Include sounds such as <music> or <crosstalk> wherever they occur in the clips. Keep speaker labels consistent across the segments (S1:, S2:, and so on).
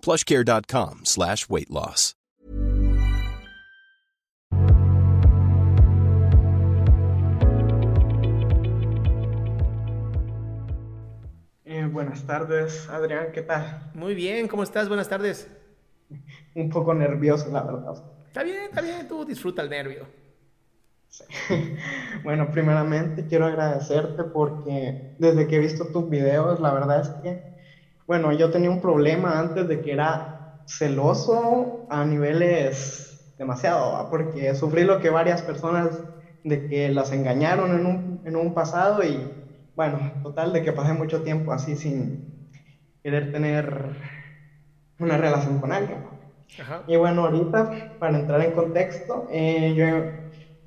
S1: plushcare.com slash weight loss.
S2: Eh, buenas tardes, Adrián, ¿qué tal?
S3: Muy bien, ¿cómo estás? Buenas tardes.
S2: Un poco nervioso, la verdad.
S3: Está bien, está bien, tú disfruta el nervio.
S2: Sí. <laughs> Bueno, primeramente quiero agradecerte porque desde que he visto tus videos, la verdad es que, bueno, yo tenía un problema antes de que era celoso a niveles demasiado, ¿va? porque sufrí lo que varias personas de que las engañaron en un, en un pasado y, bueno, total, de que pasé mucho tiempo así sin querer tener una relación con alguien.
S3: Ajá.
S2: Y bueno, ahorita, para entrar en contexto, eh, yo,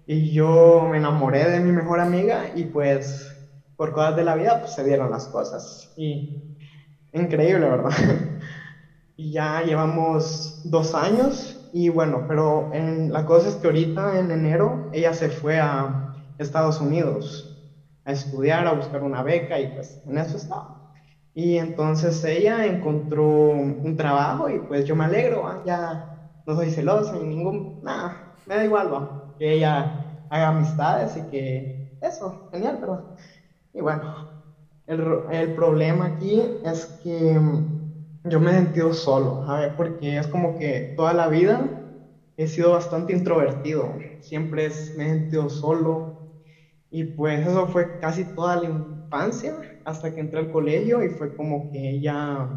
S2: y yo me enamoré de mi mejor amiga y pues por cosas de la vida pues se dieron las cosas. Y increíble, ¿verdad? <laughs> Y ya llevamos dos años y bueno, pero en, la cosa es que ahorita en enero ella se fue a Estados Unidos a estudiar, a buscar una beca y pues en eso estaba. Y entonces ella encontró un trabajo y pues yo me alegro, ya no soy celosa ni ningún, nada, me da igual, ¿va? que ella haga amistades y que eso, genial, pero y bueno, el, el problema aquí es que mm, yo me he sentido solo, ¿sabes? Porque es como que toda la vida he sido bastante introvertido, siempre es- me he sentido solo y pues eso fue casi toda la infancia hasta que entré al colegio y fue como que ya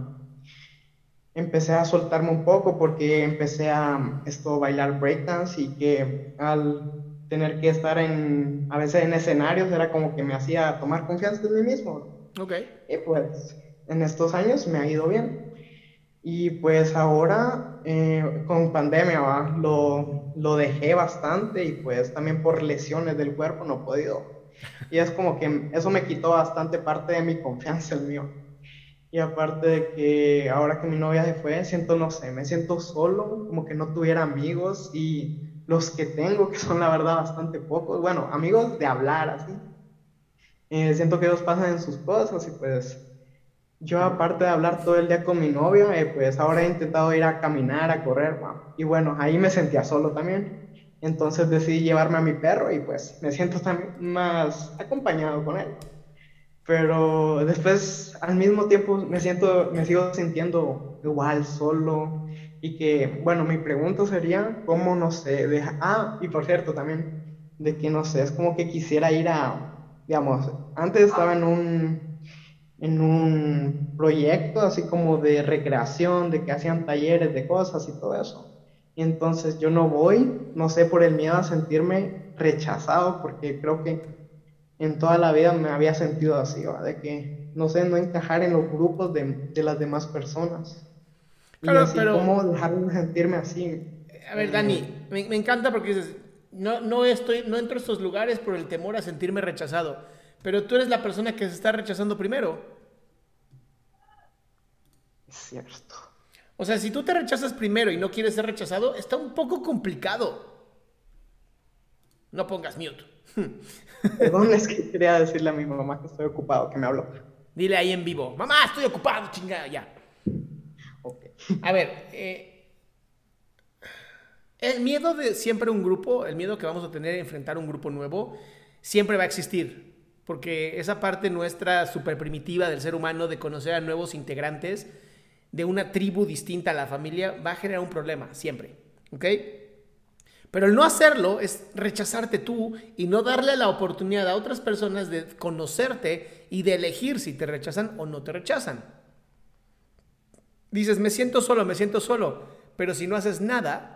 S2: empecé a soltarme un poco porque empecé a esto bailar breakdance y que al tener que estar en a veces en escenarios era como que me hacía tomar confianza en mí mismo.
S3: Ok.
S2: Y pues en estos años me ha ido bien. Y pues ahora eh, con pandemia ¿va? Lo, lo dejé bastante y pues también por lesiones del cuerpo no he podido. Y es como que eso me quitó bastante parte de mi confianza el mío. Y aparte de que ahora que mi novia se fue, siento, no sé, me siento solo, como que no tuviera amigos y los que tengo, que son la verdad bastante pocos, bueno, amigos de hablar así. Eh, siento que ellos pasan en sus cosas y pues yo aparte de hablar todo el día con mi novia, eh, pues ahora he intentado ir a caminar, a correr. Y bueno, ahí me sentía solo también. Entonces decidí llevarme a mi perro y pues me siento también más acompañado con él. Pero después al mismo tiempo me siento, me sigo sintiendo igual, solo. Y que, bueno, mi pregunta sería, ¿cómo no sé? Deja... Ah, y por cierto también, de que no sé, es como que quisiera ir a, digamos, antes estaba en un, en un proyecto así como de recreación, de que hacían talleres de cosas y todo eso. Y entonces yo no voy, no sé, por el miedo a sentirme rechazado, porque creo que en toda la vida me había sentido así, ¿va? de que, no sé, no encajar en los grupos de, de las demás personas. Y
S3: Claro,
S2: así,
S3: pero-
S2: ¿cómo dejar de sentirme así?
S3: A ver, Dani, me, me encanta porque dices, no, no estoy, no entro a estos lugares por el temor a sentirme rechazado. Pero tú eres la persona que se está rechazando primero.
S2: Es cierto.
S3: O sea, si tú te rechazas primero y no quieres ser rechazado, está un poco complicado. No pongas mute. <laughs>
S2: Perdón, es que quería decirle a mi mamá que estoy ocupado, que me habló.
S3: Dile ahí en vivo, mamá, estoy ocupado, chingada, ya.
S2: Ok.
S3: A ver, eh, el miedo de siempre un grupo, el miedo que vamos a tener a enfrentar un grupo nuevo, siempre va a existir. Porque esa parte nuestra super primitiva del ser humano de conocer a nuevos integrantes de una tribu distinta a la familia va a generar un problema, siempre. ¿Ok? Pero el no hacerlo es rechazarte tú y no darle la oportunidad a otras personas de conocerte y de elegir si te rechazan o no te rechazan. Dices, me siento solo, me siento solo, pero si no haces nada,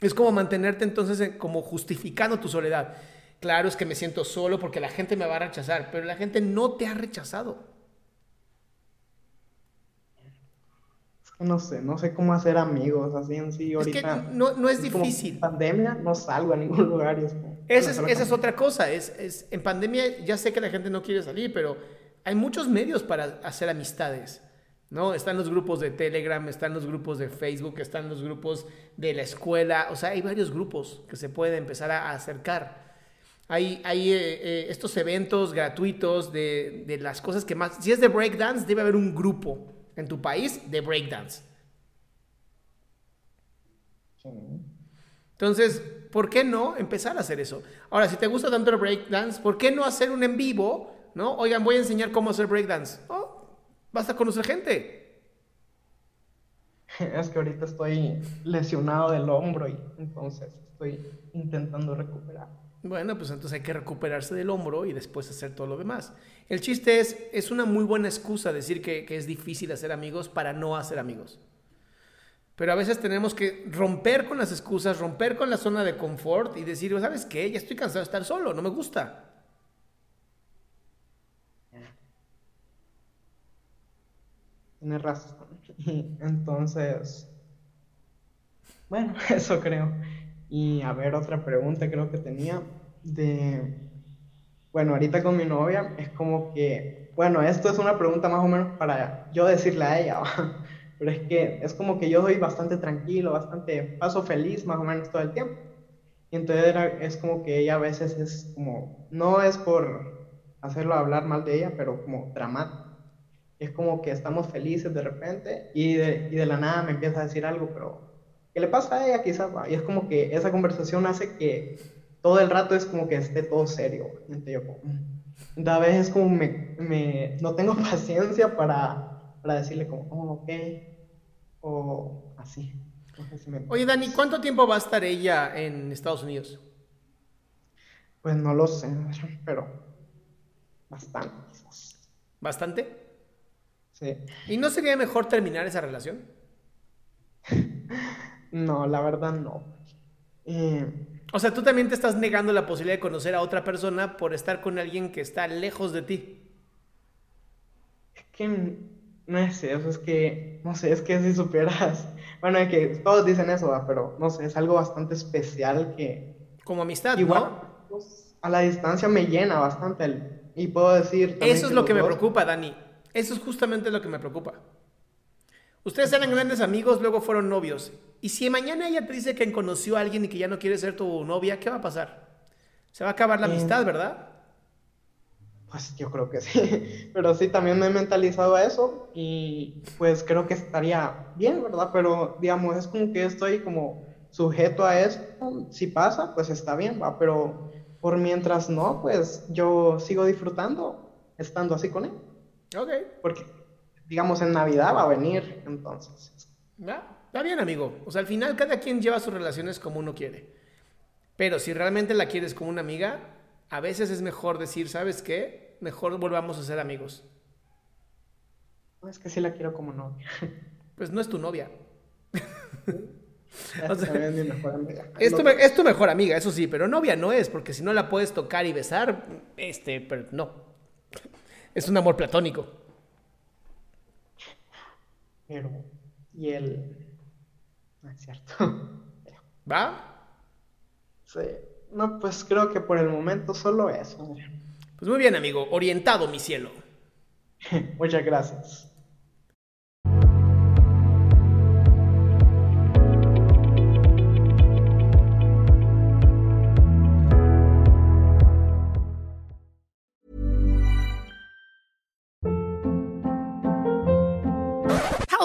S3: es como mantenerte entonces como justificando tu soledad. Claro, es que me siento solo porque la gente me va a rechazar, pero la gente no te ha rechazado.
S2: no sé, no sé cómo hacer amigos así en sí ahorita. Es
S3: que no, no es, difícil.
S2: En pandemia no salgo a ningún lugar. Y es
S3: esa, es, esa es, otra cosa. Es, es, en pandemia ya sé que la gente no quiere salir, pero hay muchos medios para hacer amistades. ¿No? Están los grupos de Telegram, están los grupos de Facebook, están los grupos de la escuela. O sea, hay varios grupos que se pueden empezar a, acercar. Hay, hay eh, eh, estos eventos gratuitos de, de las cosas que más... Si es de breakdance, debe haber un grupo en tu país de breakdance. Entonces, ¿por qué no empezar a hacer eso? Ahora, si te gusta tanto el breakdance, ¿por qué no hacer un en vivo? ¿No? Oigan, voy a enseñar cómo hacer breakdance. Oh, vas a conocer gente. <laughs>
S2: Es que ahorita estoy lesionado del hombro y entonces estoy intentando recuperar.
S3: Bueno, pues entonces hay que recuperarse del hombro y después hacer todo lo demás. El chiste es, es una muy buena excusa decir que, es difícil hacer amigos para no hacer amigos. Pero a veces tenemos que romper con las excusas, romper con la zona de confort y decir, ¿sabes qué? Ya estoy cansado de estar solo, no me gusta.
S2: Tienes razón. <laughs> Entonces, bueno, <laughs> eso creo. Y a ver, otra pregunta creo que tenía de, bueno, ahorita con mi novia es como que, bueno, esto es una pregunta más o menos para yo decirle a ella, <laughs> pero es que es como que yo soy bastante tranquilo, bastante paso feliz más o menos todo el tiempo. Y entonces es como que ella a veces es como, no es por hacerlo hablar mal de ella, pero como dramático. Es como que estamos felices de repente y de, y de la nada me empieza a decir algo, pero ¿qué le pasa a ella quizás? Y es como que esa conversación hace que todo el rato es como que esté todo serio. Entonces, yo mm". a veces como me, me, no tengo <laughs> paciencia para, para decirle como, oh, ok, o así.
S3: Oye, Dani, ¿cuánto tiempo va a estar ella en Estados Unidos?
S2: Pues no lo sé, pero bastante
S3: ¿Bastante?
S2: Sí.
S3: ¿Y no sería mejor terminar esa relación? <laughs>
S2: No, la verdad no.
S3: Eh, o sea, tú también te estás negando la posibilidad de conocer a otra persona por estar con alguien que está lejos de ti.
S2: Es que no es eso, es que, no sé, es que si supieras, <laughs> bueno, es que todos dicen eso, pero no sé, es algo bastante especial que...
S3: Como amistad,
S2: igual, pues, a la distancia me llena bastante el, y puedo decir...
S3: Eso es lo que me preocupa, Dani. Eso es justamente lo que me preocupa. Ustedes eran grandes amigos, luego fueron novios. Y si mañana ella te dice que conoció a alguien y que ya no quiere ser tu novia, ¿qué va a pasar? Se va a acabar la eh, amistad, ¿verdad?
S2: Pues yo creo que sí. <laughs> Pero sí, también me he mentalizado a eso y pues creo que estaría bien, ¿verdad? Pero digamos, es como que estoy como sujeto a eso. Si pasa, pues está bien, ¿va? Pero por mientras no, pues yo sigo disfrutando estando así con él.
S3: Ok.
S2: Porque digamos, en Navidad va a venir, entonces.
S3: Está bien, amigo. O sea, al final cada quien lleva sus relaciones como uno quiere. Pero si realmente la quieres como una amiga, a veces es mejor decir, ¿sabes qué? Mejor volvamos a ser amigos.
S2: No, es que sí la quiero como novia.
S3: Pues no es tu novia. <laughs> es, tu, es, tu, mejor amiga, eso sí, pero novia no es, porque si no la puedes tocar y besar, este, pero no. Es un amor platónico.
S2: Pero, y él, no es cierto.
S3: ¿Va?
S2: Sí. No, pues creo que por el momento solo eso.
S3: Pues muy bien, amigo. Orientado, mi cielo. <laughs>
S2: Muchas gracias.